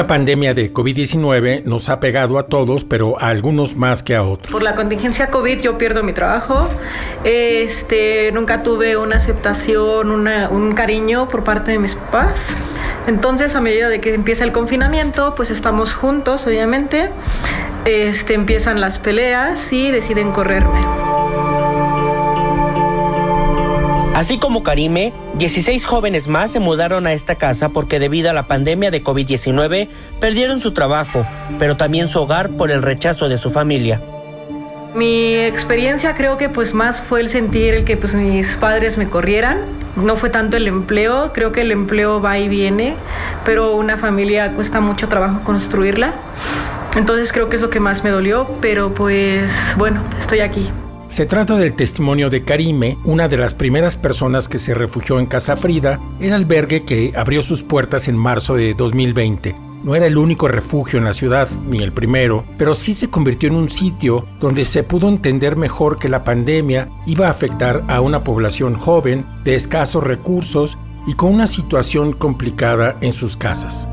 Esta pandemia de COVID-19 nos ha pegado a todos, pero a algunos más que a otros. Por la contingencia COVID yo pierdo mi trabajo. Este, nunca tuve una aceptación, una, un cariño por parte de mis papás. Entonces, a medida de que empieza el confinamiento, pues estamos juntos, obviamente. Este, empiezan las peleas y deciden correrme. Así como Karime, 16 jóvenes más se mudaron a esta casa porque debido a la pandemia de COVID-19 perdieron su trabajo, pero también su hogar por el rechazo de su familia. Mi experiencia creo que pues más fue el sentir el que pues mis padres me corrieran. No fue tanto el empleo, creo que el empleo va y viene, pero una familia cuesta mucho trabajo construirla. Entonces creo que es lo que más me dolió, pero pues bueno, estoy aquí. Se trata del testimonio de Karime, una de las primeras personas que se refugió en Casa Frida, el albergue que abrió sus puertas en marzo de 2020. No era el único refugio en la ciudad, ni el primero, pero sí se convirtió en un sitio donde se pudo entender mejor que la pandemia iba a afectar a una población joven, de escasos recursos y con una situación complicada en sus casas.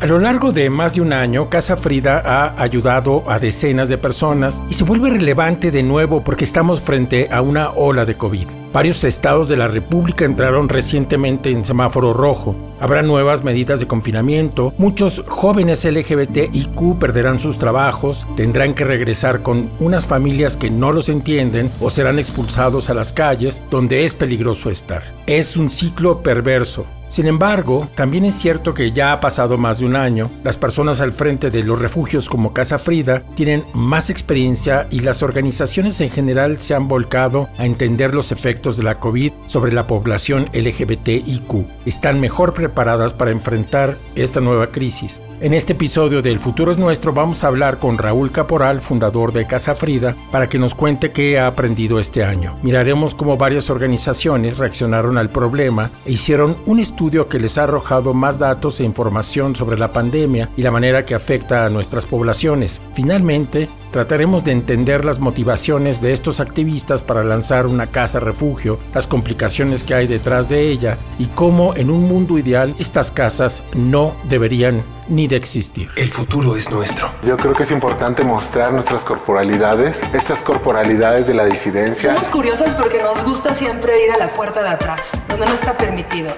A lo largo de más de un año, Casa Frida ha ayudado a decenas de personas y se vuelve relevante de nuevo porque estamos frente a una ola de COVID. Varios estados de la República entraron recientemente en semáforo rojo. Habrá nuevas medidas de confinamiento. Muchos jóvenes LGBTIQ perderán sus trabajos, tendrán que regresar con unas familias que no los entienden o serán expulsados a las calles donde es peligroso estar. Es un ciclo perverso. Sin embargo, también es cierto que ya ha pasado más de un año, las personas al frente de los refugios como Casa Frida tienen más experiencia y las organizaciones en general se han volcado a entender los efectos de la COVID sobre la población LGBTIQ. Están mejor preparadas para enfrentar esta nueva crisis. En este episodio de El futuro es nuestro vamos a hablar con Raúl Caporal, fundador de Casa Frida, para que nos cuente qué ha aprendido este año. Miraremos cómo varias organizaciones reaccionaron al problema e hicieron un estudio que les ha arrojado más datos e información sobre la pandemia y la manera que afecta a nuestras poblaciones. Finalmente, trataremos de entender las motivaciones de estos activistas para lanzar una casa refugio, las complicaciones que hay detrás de ella y cómo en un mundo ideal estas casas no deberían ni de existir. El futuro es nuestro. Yo creo que es importante mostrar nuestras corporalidades, estas corporalidades de la disidencia. Somos curiosas porque nos gusta siempre ir a la puerta de atrás, donde no está permitido.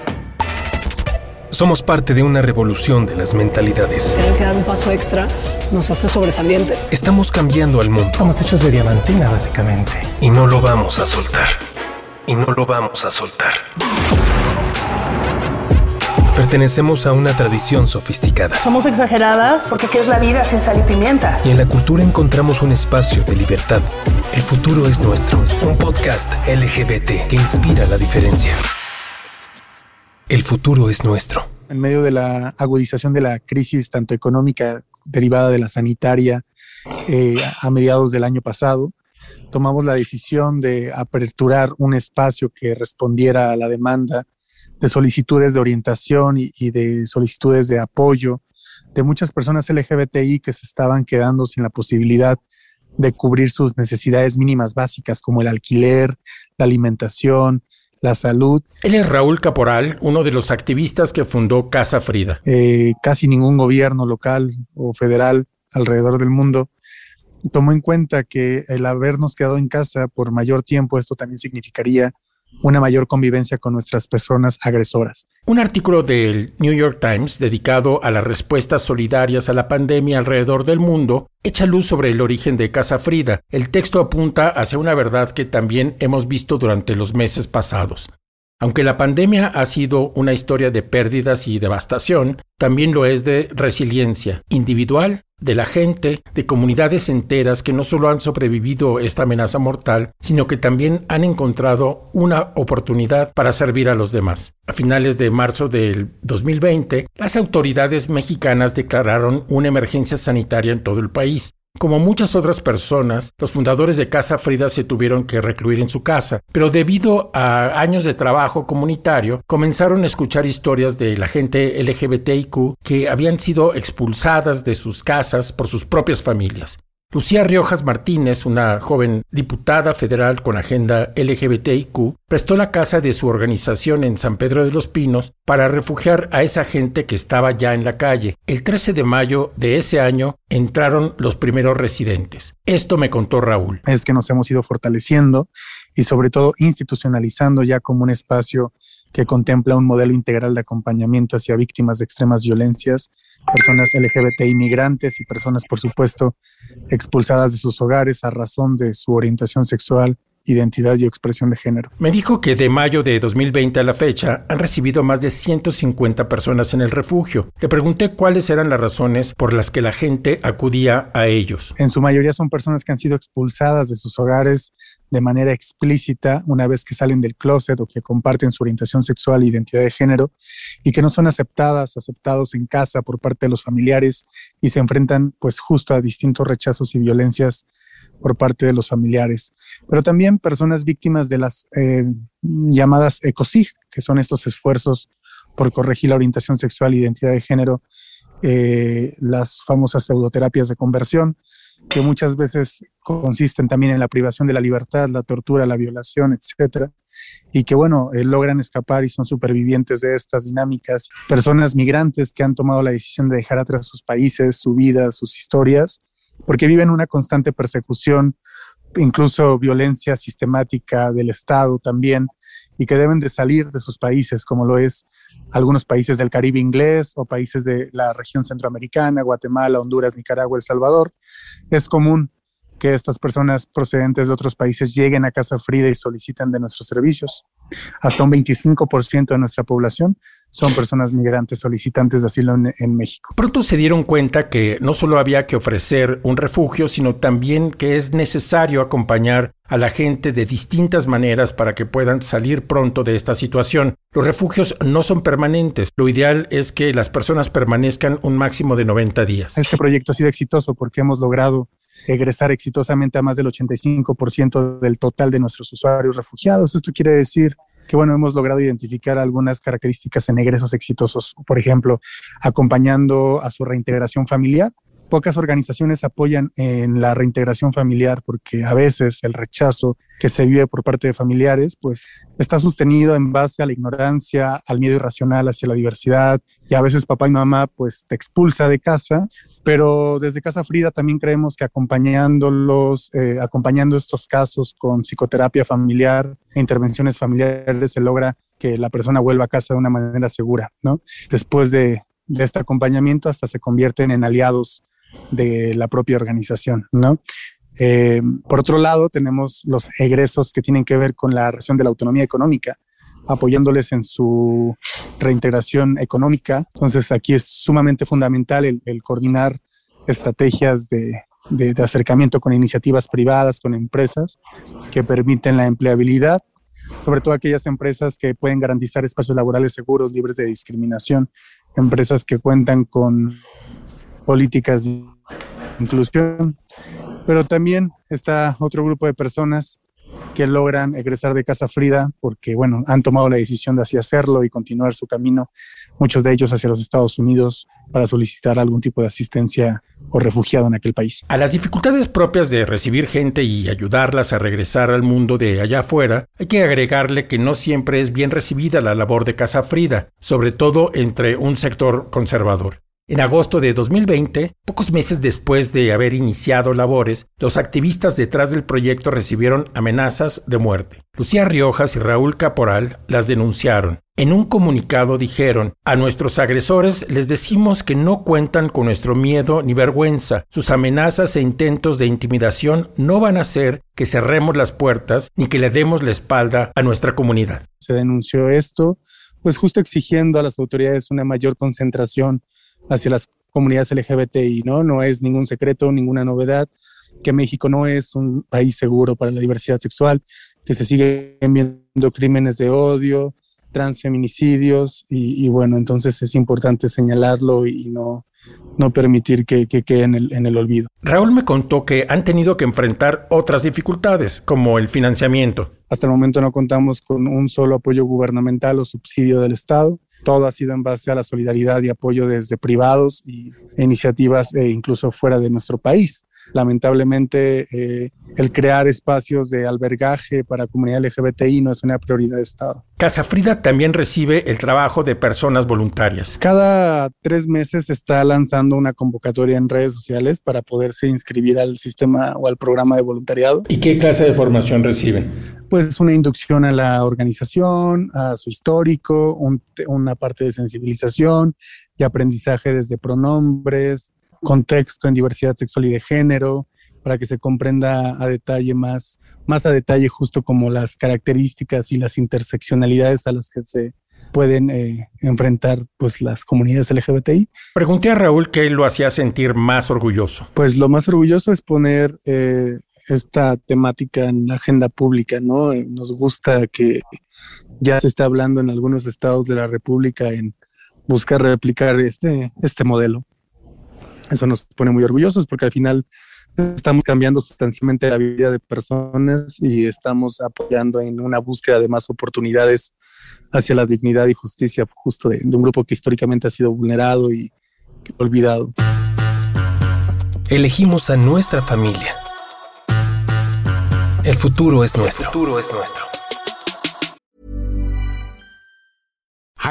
Somos parte de una revolución de las mentalidades. Tener que dar un paso extra nos hace sobresalientes. Estamos cambiando al mundo. Somos hechos de diamantina, básicamente. Y no lo vamos a soltar. Y no lo vamos a soltar. Pertenecemos a una tradición sofisticada. Somos exageradas porque ¿qué es la vida sin sal y pimienta? Y en la cultura encontramos un espacio de libertad. El futuro es nuestro. Un podcast LGBT que inspira la diferencia. El futuro es nuestro. En medio de la agudización de la crisis tanto económica derivada de la sanitaria eh, a mediados del año pasado. Tomamos la decisión de aperturar un espacio que respondiera a la demanda de solicitudes de orientación y, y de solicitudes de apoyo de muchas personas LGBTI que se estaban quedando sin la posibilidad de cubrir sus necesidades mínimas básicas como el alquiler, la alimentación, la salud. Él es Raúl Caporal, uno de los activistas que fundó Casa Frida. Eh, casi ningún gobierno local o federal alrededor del mundo tomó en cuenta que el habernos quedado en casa por mayor tiempo, esto también significaría una mayor convivencia con nuestras personas agresoras. Un artículo del New York Times dedicado a las respuestas solidarias a la pandemia alrededor del mundo echa luz sobre el origen de Casa Frida. El texto apunta hacia una verdad que también hemos visto durante los meses pasados. Aunque la pandemia ha sido una historia de pérdidas y devastación, también lo es de resiliencia individual de la gente, de comunidades enteras que no solo han sobrevivido esta amenaza mortal, sino que también han encontrado una oportunidad para servir a los demás. A finales de marzo del 2020, las autoridades mexicanas declararon una emergencia sanitaria en todo el país. Como muchas otras personas, los fundadores de Casa Frida se tuvieron que recluir en su casa, pero debido a años de trabajo comunitario, comenzaron a escuchar historias de la gente LGBTIQ que habían sido expulsadas de sus casas por sus propias familias. Lucía Riojas Martínez, una joven diputada federal con agenda LGBTIQ, prestó la casa de su organización en San Pedro de los Pinos para refugiar a esa gente que estaba ya en la calle. El 13 de mayo de ese año entraron los primeros residentes. Esto me contó Raúl. Es que nos hemos ido fortaleciendo y sobre todo institucionalizando ya como un espacio que contempla un modelo integral de acompañamiento hacia víctimas de extremas violencias personas LGBT inmigrantes y personas, por supuesto, expulsadas de sus hogares a razón de su orientación sexual identidad y expresión de género. Me dijo que de mayo de 2020 a la fecha han recibido más de 150 personas en el refugio. Le pregunté cuáles eran las razones por las que la gente acudía a ellos. En su mayoría son personas que han sido expulsadas de sus hogares de manera explícita una vez que salen del closet o que comparten su orientación sexual e identidad de género y que no son aceptadas, aceptados en casa por parte de los familiares y se enfrentan pues justo a distintos rechazos y violencias por parte de los familiares, pero también personas víctimas de las eh, llamadas ECOSIG, que son estos esfuerzos por corregir la orientación sexual e identidad de género, eh, las famosas pseudoterapias de conversión, que muchas veces consisten también en la privación de la libertad, la tortura, la violación, etcétera, y que bueno, eh, logran escapar y son supervivientes de estas dinámicas, personas migrantes que han tomado la decisión de dejar atrás sus países, su vida, sus historias, porque viven una constante persecución, incluso violencia sistemática del Estado también, y que deben de salir de sus países, como lo es algunos países del Caribe inglés o países de la región centroamericana, Guatemala, Honduras, Nicaragua, El Salvador. Es común que estas personas procedentes de otros países lleguen a Casa Frida y soliciten de nuestros servicios. Hasta un 25% de nuestra población son personas migrantes solicitantes de asilo en, México. Pronto se dieron cuenta que no solo había que ofrecer un refugio, sino también que es necesario acompañar a la gente de distintas maneras para que puedan salir pronto de esta situación. Los refugios no son permanentes. Lo ideal es que las personas permanezcan un máximo de 90 días. Este proyecto ha sido exitoso porque hemos logrado egresar exitosamente a más del 85% del total de nuestros usuarios refugiados. Esto quiere decir que, bueno, hemos logrado identificar algunas características en egresos exitosos, por ejemplo, acompañando a su reintegración familiar, pocas organizaciones apoyan en la reintegración familiar porque a veces el rechazo que se vive por parte de familiares pues está sostenido en base a la ignorancia, al miedo irracional hacia la diversidad y a veces papá y mamá pues te expulsa de casa, pero desde Casa Frida también creemos que acompañándolos, eh, acompañando estos casos con psicoterapia familiar e intervenciones familiares se logra que la persona vuelva a casa de una manera segura, ¿no? Después de, de este acompañamiento hasta se convierten en aliados de la propia organización, ¿no? Eh, por otro lado, tenemos los egresos que tienen que ver con la región de la autonomía económica, apoyándoles en su reintegración económica. Entonces, aquí es sumamente fundamental el, coordinar estrategias de, acercamiento con iniciativas privadas, con empresas que permiten la empleabilidad, sobre todo aquellas empresas que pueden garantizar espacios laborales seguros, libres de discriminación, empresas que cuentan con políticas inclusión. Pero también está otro grupo de personas que logran egresar de Casa Frida porque, bueno, han tomado la decisión de así hacerlo y continuar su camino, muchos de ellos hacia los Estados Unidos para solicitar algún tipo de asistencia o refugiado en aquel país. A las dificultades propias de recibir gente y ayudarlas a regresar al mundo de allá afuera, hay que agregarle que no siempre es bien recibida la labor de Casa Frida, sobre todo entre un sector conservador. En agosto de 2020, pocos meses después de haber iniciado labores, los activistas detrás del proyecto recibieron amenazas de muerte. Lucía Riojas y Raúl Caporal las denunciaron. En un comunicado dijeron, a nuestros agresores les decimos que no cuentan con nuestro miedo ni vergüenza. Sus amenazas e intentos de intimidación no van a hacer que cerremos las puertas ni que le demos la espalda a nuestra comunidad. Se denunció esto, pues justo exigiendo a las autoridades una mayor concentración hacia las comunidades LGBTI, ¿no? No es ningún secreto, ninguna novedad que México no es un país seguro para la diversidad sexual, que se siguen viendo crímenes de odio, transfeminicidios y, y bueno, entonces es importante señalarlo y no, no permitir que, que quede en el, en el olvido. Raúl me contó que han tenido que enfrentar otras dificultades, como el financiamiento. Hasta el momento no contamos con un solo apoyo gubernamental o subsidio del Estado. Todo ha sido en base a la solidaridad y apoyo desde privados y iniciativas e incluso fuera de nuestro país. Lamentablemente, eh, el crear espacios de albergaje para comunidad LGBTI no es una prioridad de Estado. Casa Frida también recibe el trabajo de personas voluntarias. Cada tres meses está lanzando una convocatoria en redes sociales para poderse inscribir al sistema o al programa de voluntariado. ¿Y qué clase de formación reciben? Pues una inducción a la organización, a su histórico, un, una parte de sensibilización y aprendizaje desde pronombres, contexto en diversidad sexual y de género, para que se comprenda a detalle más, más a detalle justo como las características y las interseccionalidades a las que se pueden eh, enfrentar pues las comunidades LGBTI. Pregunté a Raúl qué lo hacía sentir más orgulloso. Pues lo más orgulloso es poner eh, esta temática en la agenda pública, ¿no? Eh, nos gusta que ya se está hablando en algunos estados de la República en buscar replicar este, este modelo. Eso nos pone muy orgullosos porque al final estamos cambiando sustancialmente la vida de personas y estamos apoyando en una búsqueda de más oportunidades hacia la dignidad y justicia justo de, de un grupo que históricamente ha sido vulnerado y olvidado. Elegimos a nuestra familia. El futuro es nuestro. El futuro es nuestro.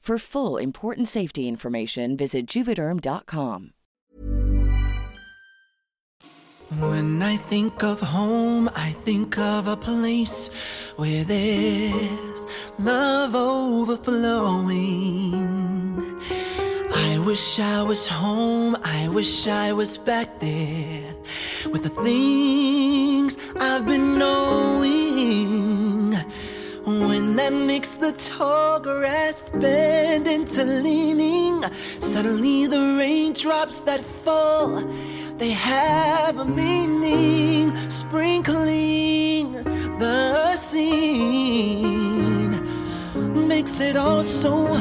For full important safety information, visit juvederm.com. When I think of home, I think of a place where there's love overflowing. I wish I was home, I wish I was back there with the things I've been knowing. When that makes the tall grass bend into leaning, suddenly the raindrops that fall, they have a meaning, sprinkling the scene, makes it all so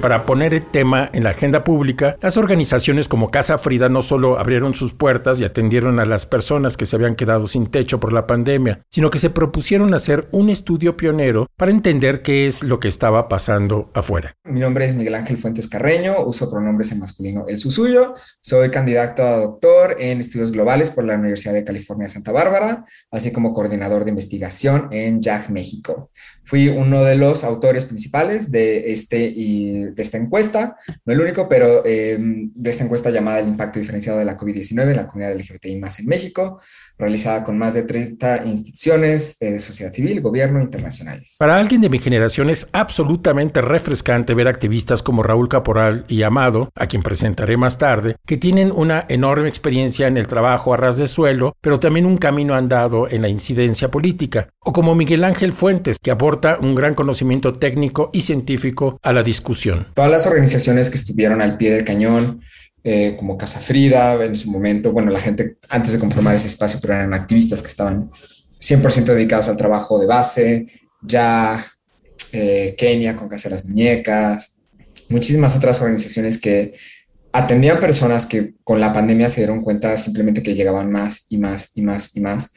Para poner el tema en la agenda pública, las organizaciones como Casa Frida no solo abrieron sus puertas y atendieron a las personas que se habían quedado sin techo por la pandemia, sino que se propusieron hacer un estudio pionero para entender qué es lo que estaba pasando afuera. Mi nombre es Miguel Ángel Fuentes Carreño, uso pronombres en masculino el su suyo, soy candidato a doctor en estudios globales por la Universidad de California Santa Bárbara, así como coordinador de investigación en JAG México. Fui uno de los autores principales de este y de esta encuesta, no el único, pero em, de esta encuesta llamada El impacto diferenciado de la COVID-19 en la comunidad LGBTI más en México, realizada con más de 30 instituciones eh, de sociedad civil, gobierno internacionales. Para alguien de mi generación es absolutamente refrescante ver activistas como Raúl Caporal y Amado, a quien presentaré más tarde, que tienen una enorme experiencia en el trabajo a ras de suelo, pero también un camino andado en la incidencia política, o como Miguel Ángel Fuentes, que aporta un gran conocimiento técnico y científico a la discusión. Todas las organizaciones que estuvieron al pie del cañón, eh, como Casa Frida en su momento, bueno, la gente antes de conformar ese espacio, pero eran activistas que estaban 100% dedicados al trabajo de base, ya eh, Kenia con Casa de las Muñecas, muchísimas otras organizaciones que atendían personas que con la pandemia se dieron cuenta simplemente que llegaban más y más y más y más.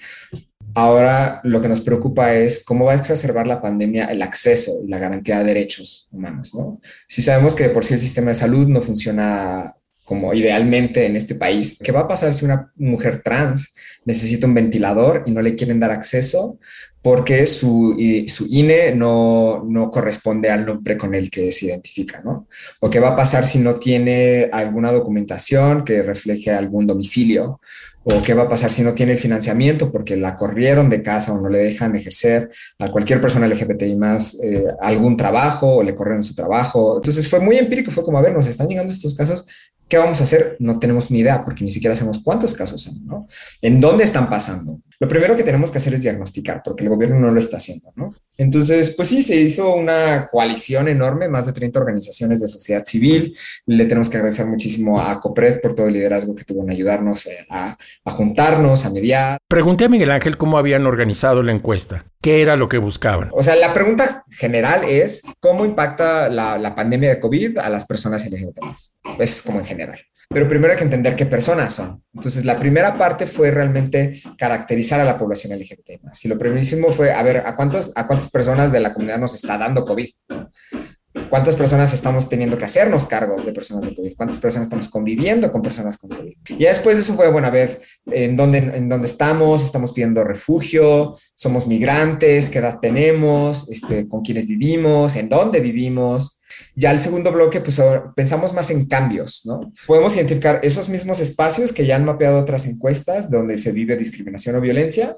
Ahora lo que nos preocupa es cómo va a exacerbar la pandemia el acceso y la garantía de derechos humanos, ¿no? Si sabemos que por sí el sistema de salud no funciona como idealmente en este país. ¿Qué va a pasar si una mujer trans necesita un ventilador y no le quieren dar acceso porque su, su INE no, no, corresponde al nombre con el que se identifica, ¿no? O qué va a pasar si no tiene alguna documentación que refleje algún domicilio, o qué va a pasar si no tiene financiamiento porque la corrieron de casa o no le dejan ejercer a cualquier persona LGBTI más eh, algún trabajo o le corrieron su trabajo. Entonces fue muy empírico, fue como, a ver, nos están llegando estos casos ¿Qué vamos a hacer? No tenemos ni idea porque ni siquiera sabemos cuántos casos son, ¿no? ¿En dónde están pasando? Lo primero que tenemos que hacer es diagnosticar porque el gobierno no lo está haciendo, ¿no? Entonces, pues sí, se hizo una coalición enorme, más de 30 organizaciones de sociedad civil. Le tenemos que agradecer muchísimo a COPRED por todo el liderazgo que tuvo en ayudarnos eh, a, a juntarnos, a mediar. Pregunté a Miguel Ángel cómo habían organizado la encuesta. ¿Qué era lo que buscaban? O sea, la pregunta general es cómo impacta la, la pandemia de COVID a las personas LGBT. Es como en general. Pero primero hay que entender qué personas son. Entonces, la primera parte fue realmente caracterizar a la población LGBT. Y lo primerísimo fue, a ver, ¿a, cuántos, ¿a cuántas personas de la comunidad nos está dando COVID? ¿Cuántas personas estamos teniendo que hacernos cargo de personas de COVID? ¿Cuántas personas estamos conviviendo con personas con COVID? Y después de eso fue, bueno, a ver, ¿en dónde, en dónde estamos? ¿Estamos pidiendo refugio? ¿Somos migrantes? ¿Qué edad tenemos? Este, ¿Con quiénes vivimos? ¿En dónde vivimos? Ya el segundo bloque, pues pensamos más en cambios, ¿no? Podemos identificar esos mismos espacios que ya han mapeado otras encuestas donde se vive discriminación o violencia.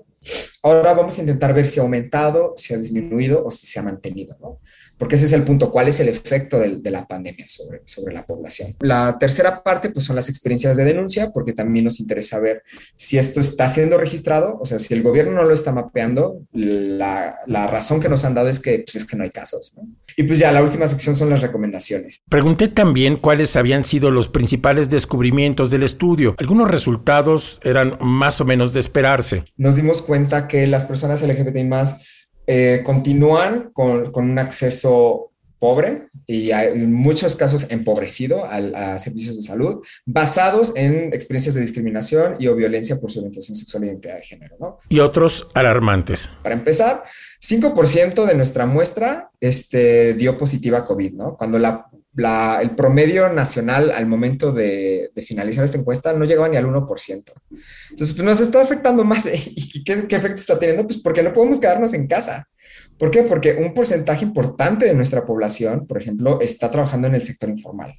Ahora vamos a intentar ver si ha aumentado, si ha disminuido o si se ha mantenido, ¿no? Porque ese es el punto, cuál es el efecto de, de, la pandemia sobre, sobre la población. La tercera parte, pues son las experiencias de denuncia, porque también nos interesa ver si esto está siendo registrado, o sea, si el gobierno no lo está mapeando, la, la razón que nos han dado es que, pues, es que no hay casos. ¿no? Y pues ya la última sección son las recomendaciones. Pregunté también cuáles habían sido los principales descubrimientos del estudio. Algunos resultados eran más o menos de esperarse. Nos dimos cuenta que las personas LGBTI más eh, continúan con, con, un acceso pobre y en muchos casos empobrecido a, a, servicios de salud basados en experiencias de discriminación y o violencia por su orientación sexual e identidad de género. ¿no? Y otros alarmantes. Para empezar, 5% de nuestra muestra este, dio positiva a COVID, ¿no? Cuando la la, el promedio nacional al momento de, finalizar esta encuesta no llegaba ni al 1%. Entonces, pues nos está afectando más. ¿Y qué, qué, efecto está teniendo? Pues porque no podemos quedarnos en casa. ¿Por qué? Porque un porcentaje importante de nuestra población, por ejemplo, está trabajando en el sector informal.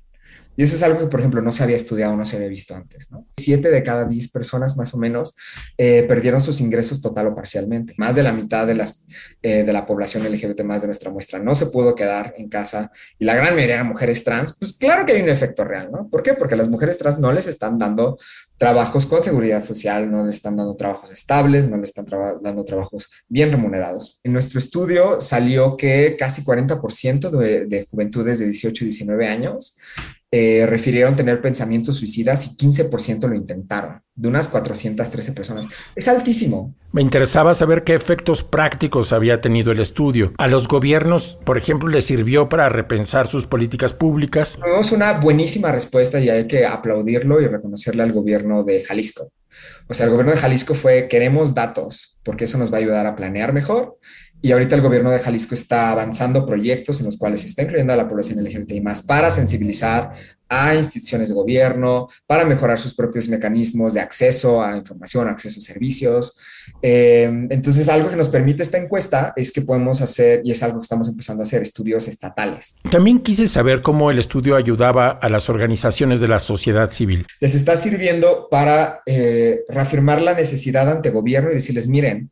Y eso es algo que, por ejemplo, no se había estudiado, no se había visto antes. ¿no? Siete de cada diez personas, más o menos, eh, perdieron sus ingresos total o parcialmente. Más de la mitad de, las, eh, de la población LGBT más de nuestra muestra no se pudo quedar en casa y la gran mayoría eran mujeres trans. Pues claro que hay un efecto real, ¿no? ¿Por qué? Porque las mujeres trans no les están dando trabajos con seguridad social, no les están dando trabajos estables, no les están dando trabajos bien remunerados. En nuestro estudio salió que casi 40% de, de juventudes de 18 y 19 años eh, refirieron tener pensamientos suicidas y 15% lo intentaron, de unas 413 personas. Es altísimo. Me interesaba saber qué efectos prácticos había tenido el estudio. ¿A los gobiernos, por ejemplo, les sirvió para repensar sus políticas públicas? Tenemos una buenísima respuesta y hay que aplaudirlo y reconocerle al gobierno de Jalisco. O sea, el gobierno de Jalisco fue, queremos datos, porque eso nos va a ayudar a planear mejor y ahorita el gobierno de Jalisco está avanzando proyectos en los cuales se está incluyendo a la población LGBTI más para sensibilizar a instituciones de gobierno, para mejorar sus propios mecanismos de acceso a información, acceso a servicios. Eh, entonces, algo que nos permite esta encuesta es que podemos hacer, y es algo que estamos empezando a hacer, estudios estatales. También quise saber cómo el estudio ayudaba a las organizaciones de la sociedad civil. Les está sirviendo para eh, reafirmar la necesidad ante gobierno y decirles, miren,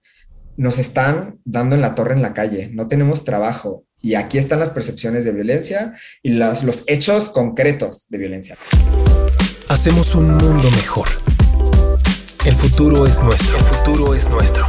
nos están dando en la torre en la calle, no tenemos trabajo. Y aquí están las percepciones de violencia y los, los hechos concretos de violencia. Hacemos un mundo mejor. El futuro es nuestro. El futuro es nuestro.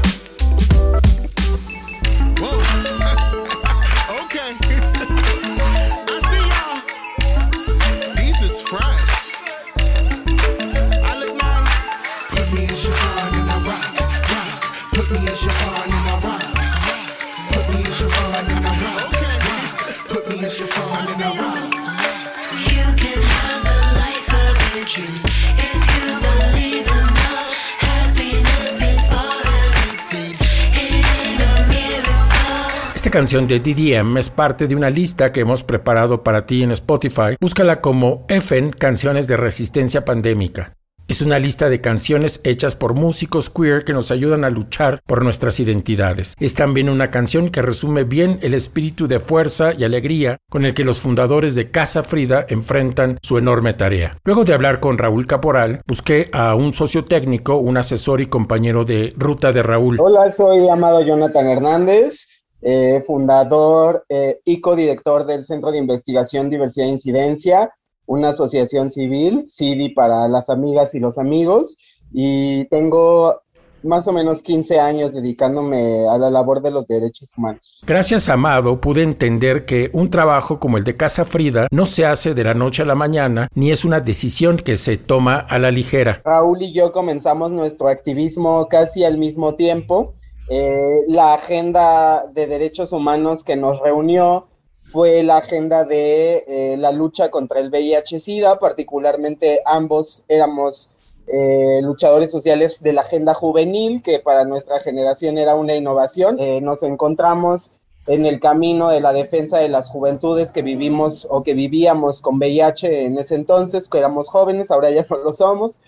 Canción de DDM es parte de una lista que hemos preparado para ti en Spotify. Búscala como EFEN Canciones de Resistencia Pandémica. Es una lista de canciones hechas por músicos queer que nos ayudan a luchar por nuestras identidades. Es también una canción que resume bien el espíritu de fuerza y alegría con el que los fundadores de Casa Frida enfrentan su enorme tarea. Luego de hablar con Raúl Caporal, busqué a un socio técnico, un asesor y compañero de ruta de Raúl. Hola, soy Amado Jonathan Hernández. Eh, fundador eh, y codirector del Centro de Investigación Diversidad e Incidencia, una asociación civil, CIDI para las amigas y los amigos, y tengo más o menos 15 años dedicándome a la labor de los derechos humanos. Gracias, Amado, pude entender que un trabajo como el de Casa Frida no se hace de la noche a la mañana, ni es una decisión que se toma a la ligera. Raúl y yo comenzamos nuestro activismo casi al mismo tiempo eh, la agenda de derechos humanos que nos reunió fue la agenda de eh, la lucha contra el VIH-Sida, particularmente ambos éramos eh, luchadores sociales de la agenda juvenil, que para nuestra generación era una innovación. nos encontramos en el camino de la defensa de las juventudes que vivimos o que vivíamos con VIH en ese entonces, que éramos jóvenes, ahora ya no lo somos.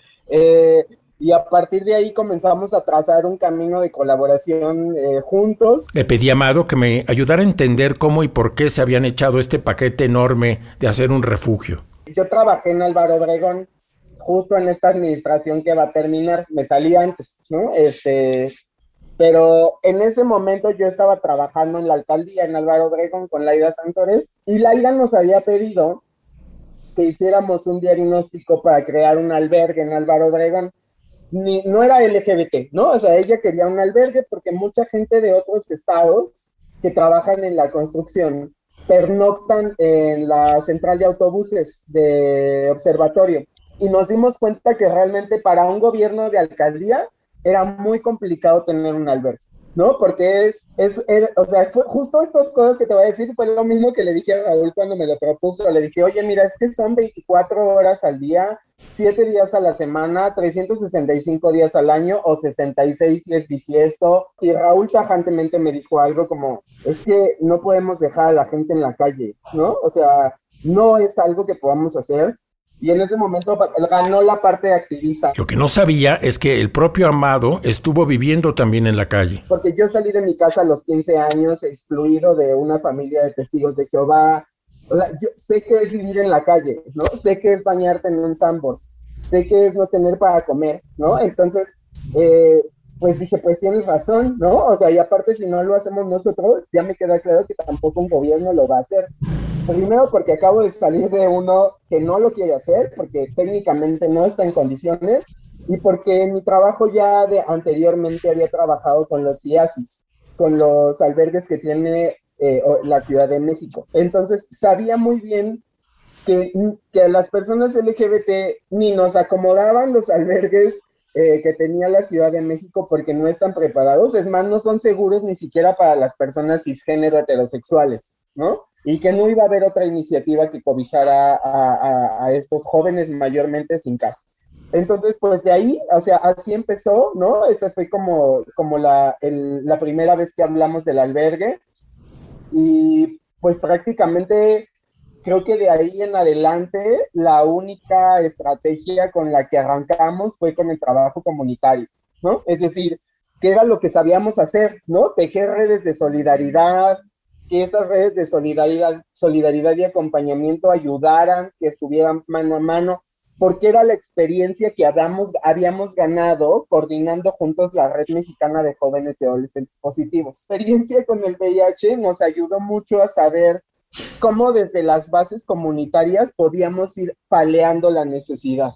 Y a partir de ahí comenzamos a trazar un camino de colaboración eh, juntos. Le pedí a Amado que me ayudara a entender cómo y por qué se habían echado este paquete enorme de hacer un refugio. Yo trabajé en Álvaro Obregón, justo en esta administración que va a terminar. Me salí antes, ¿no? Este, pero en ese momento yo estaba trabajando en la alcaldía en Álvaro Obregón con Laida Sánchez y Laida nos había pedido que hiciéramos un diagnóstico para crear un albergue en Álvaro Obregón no era LGBT, ¿no? O sea, ella quería un albergue porque mucha gente de otros estados que trabajan en la construcción pernoctan en la central de autobuses de observatorio. Y nos dimos cuenta que realmente para un gobierno de alcaldía era muy complicado tener un albergue. ¿No? Porque es, es o sea, fue justo estas cosas que te voy a decir, fue lo mismo que le dije a Raúl cuando me lo propuso. Le dije, oye, mira, es que son 24 horas al día, 7 días a la semana, 365 días al año o 66 si es bisiesto. Y Raúl tajantemente me dijo algo como, es que no podemos dejar a la gente en la calle, ¿no? O sea, no es algo que podamos hacer y en ese momento ganó la parte activista. Lo que no sabía es que el propio Amado estuvo viviendo también en la calle. Porque yo salí de mi casa a los 15 años, excluido de una familia de testigos de Jehová. O sea, yo sé que es vivir en la calle, ¿no? Sé que es bañarte en un sambos, sé que es no tener para comer, ¿no? Entonces, eh, pues dije, pues tienes razón, ¿no? O sea, y aparte si no lo hacemos nosotros, ya me queda claro que tampoco un gobierno lo va a hacer. Primero porque acabo de salir de uno que no lo quiere hacer, porque técnicamente no está en condiciones, y porque en mi trabajo ya de anteriormente había trabajado con los IASIS, con los albergues que tiene eh, la Ciudad de México. Entonces sabía muy bien que, que las personas LGBT ni nos acomodaban los albergues eh, que tenía la Ciudad de México porque no están preparados, es más, no son seguros ni siquiera para las personas cisgénero heterosexuales, ¿no? Y que no iba a haber otra iniciativa que cobijara a, estos jóvenes mayormente sin casa. Entonces, pues de ahí, o sea, así empezó, ¿no? Esa fue como, como la, la primera vez que hablamos del albergue. Y pues prácticamente creo que de ahí en adelante la única estrategia con la que arrancamos fue con el trabajo comunitario, ¿no? Es decir, ¿qué era lo que sabíamos hacer, ¿no? Tejer redes de solidaridad, que esas redes de solidaridad, solidaridad y acompañamiento ayudaran, que estuvieran mano a mano, porque era la experiencia que habíamos, habíamos ganado coordinando juntos la Red Mexicana de Jóvenes y Adolescentes Positivos. Experiencia con el VIH nos ayudó mucho a saber cómo desde las bases comunitarias podíamos ir paleando la necesidad.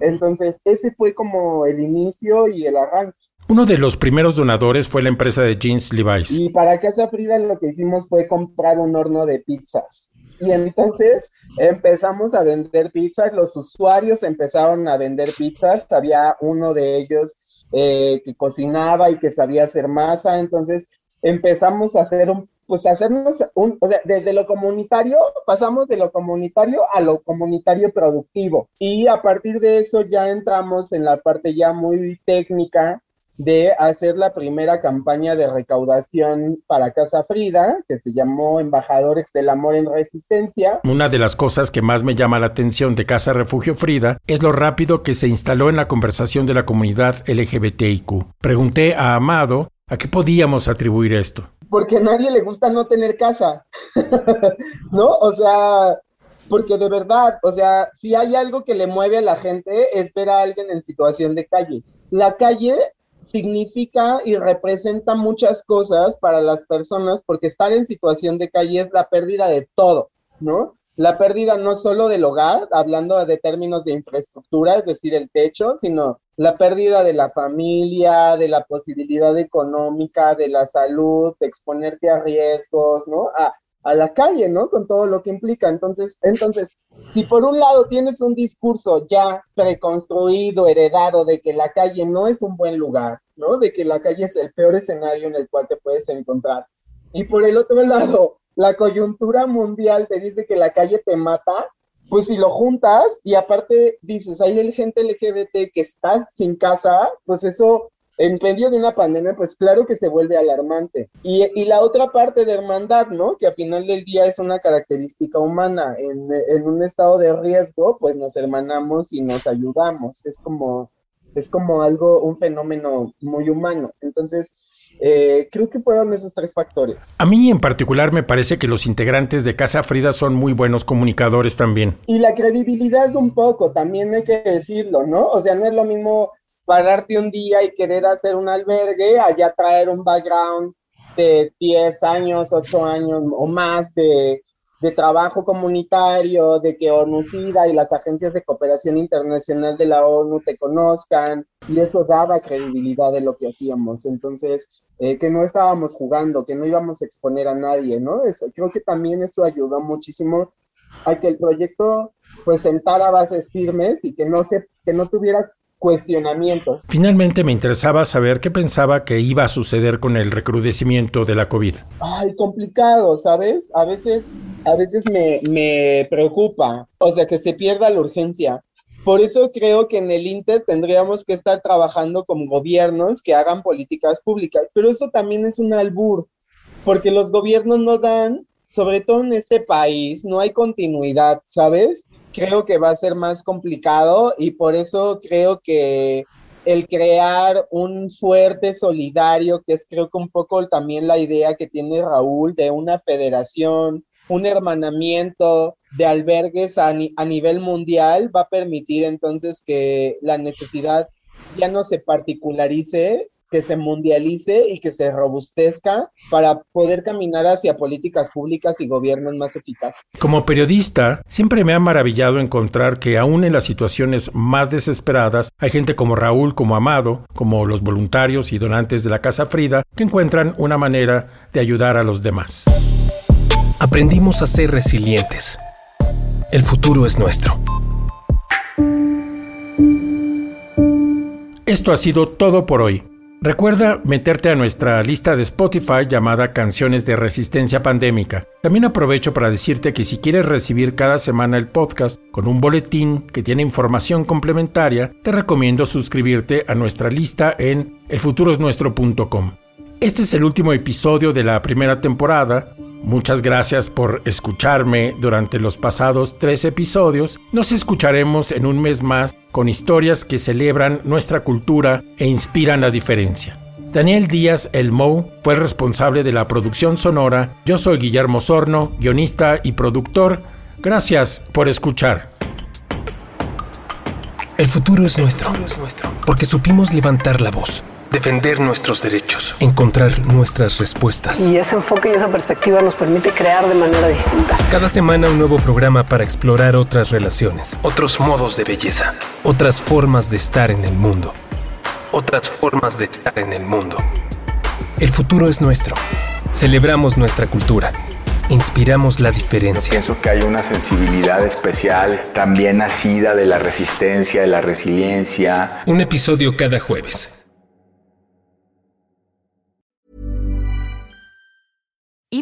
Entonces, ese fue como el inicio y el arranque. Uno de los primeros donadores fue la empresa de jeans Levi's. Y para Casa Frida lo que hicimos fue comprar un horno de pizzas. Y entonces empezamos a vender pizzas, los usuarios empezaron a vender pizzas, había uno de ellos eh, que cocinaba y que sabía hacer masa, entonces empezamos a hacer un pues hacernos un, o sea, desde lo comunitario, pasamos de lo comunitario a lo comunitario productivo. Y a partir de eso ya entramos en la parte ya muy técnica de hacer la primera campaña de recaudación para Casa Frida, que se llamó Embajadores del Amor en Resistencia. Una de las cosas que más me llama la atención de Casa Refugio Frida es lo rápido que se instaló en la conversación de la comunidad LGBTIQ. Pregunté a Amado a qué podíamos atribuir esto porque a nadie le gusta no tener casa, ¿no? O sea, porque de verdad, o sea, si hay algo que le mueve a la gente, es ver a alguien en situación de calle. La calle significa y representa muchas cosas para las personas, porque estar en situación de calle es la pérdida de todo, ¿no? La pérdida no solo del hogar, hablando de términos de infraestructura, es decir, el techo, sino la pérdida de la familia, de la posibilidad económica, de la salud, de exponerte a riesgos, ¿no? A, a la calle, ¿no? Con todo lo que implica. Entonces, entonces, si por un lado tienes un discurso ya preconstruido, heredado de que la calle no es un buen lugar, ¿no? De que la calle es el peor escenario en el cual te puedes encontrar. Y por el otro lado, la coyuntura mundial te dice que la calle te mata, pues si lo juntas y aparte dices, hay gente LGBT que está sin casa, pues eso en medio de una pandemia, pues claro que se vuelve alarmante. Y, y, la otra parte de hermandad, ¿no? Que al final del día es una característica humana. En, en, un estado de riesgo, pues nos hermanamos y nos ayudamos. Es como, es como algo, un fenómeno muy humano. Entonces, eh, creo que fueron esos tres factores. A mí en particular me parece que los integrantes de Casa Frida son muy buenos comunicadores también. Y la credibilidad un poco, también hay que decirlo, ¿no? O sea, no es lo mismo pararte un día y querer hacer un albergue, allá traer un background de 10 años, 8 años o más de de trabajo comunitario, de que ONU-SIDA y las agencias de cooperación internacional de la ONU te conozcan, y eso daba credibilidad de lo que hacíamos. Entonces, eh, que no estábamos jugando, que no íbamos a exponer a nadie, ¿no? Eso, creo que también eso ayudó muchísimo a que el proyecto pues sentara bases firmes y que no se, que no tuviera cuestionamientos. Finalmente me interesaba saber qué pensaba que iba a suceder con el recrudecimiento de la COVID. Ay, complicado, ¿sabes? A veces, a veces me, me preocupa, o sea, que se pierda la urgencia. Por eso creo que en el Inter tendríamos que estar trabajando como gobiernos que hagan políticas públicas, pero eso también es un albur, porque los gobiernos no dan, sobre todo en este país, no hay continuidad, ¿sabes? Creo que va a ser más complicado y por eso creo que el crear un fuerte solidario, que es creo que un poco también la idea que tiene Raúl de una federación, un hermanamiento de albergues a, a nivel mundial, va a permitir entonces que la necesidad ya no se particularice que se mundialice y que se robustezca para poder caminar hacia políticas públicas y gobiernos más eficaces. Como periodista, siempre me ha maravillado encontrar que aún en las situaciones más desesperadas hay gente como Raúl, como Amado, como los voluntarios y donantes de la Casa Frida, que encuentran una manera de ayudar a los demás. Aprendimos a ser resilientes. El futuro es nuestro. Esto ha sido todo por hoy. Recuerda meterte a nuestra lista de Spotify llamada Canciones de Resistencia Pandémica. También aprovecho para decirte que si quieres recibir cada semana el podcast con un boletín que tiene información complementaria, te recomiendo suscribirte a nuestra lista en elfuturosnuestro.com. Este es el último episodio de la primera temporada. Muchas gracias por escucharme durante los pasados tres episodios. Nos escucharemos en un mes más con historias que celebran nuestra cultura e inspiran la diferencia. Daniel Díaz El Mou fue responsable de la producción sonora. Yo soy Guillermo Sorno, guionista y productor. Gracias por escuchar. El futuro es nuestro, porque supimos levantar la voz defender nuestros derechos, encontrar nuestras respuestas. Y ese enfoque y esa perspectiva nos permite crear de manera distinta. Cada semana un nuevo programa para explorar otras relaciones, otros modos de belleza, otras formas de estar en el mundo, otras formas de estar en el mundo. El futuro es nuestro. Celebramos nuestra cultura. Inspiramos la diferencia. pienso que hay una sensibilidad especial también nacida de la resistencia, de la resiliencia. Un episodio cada jueves.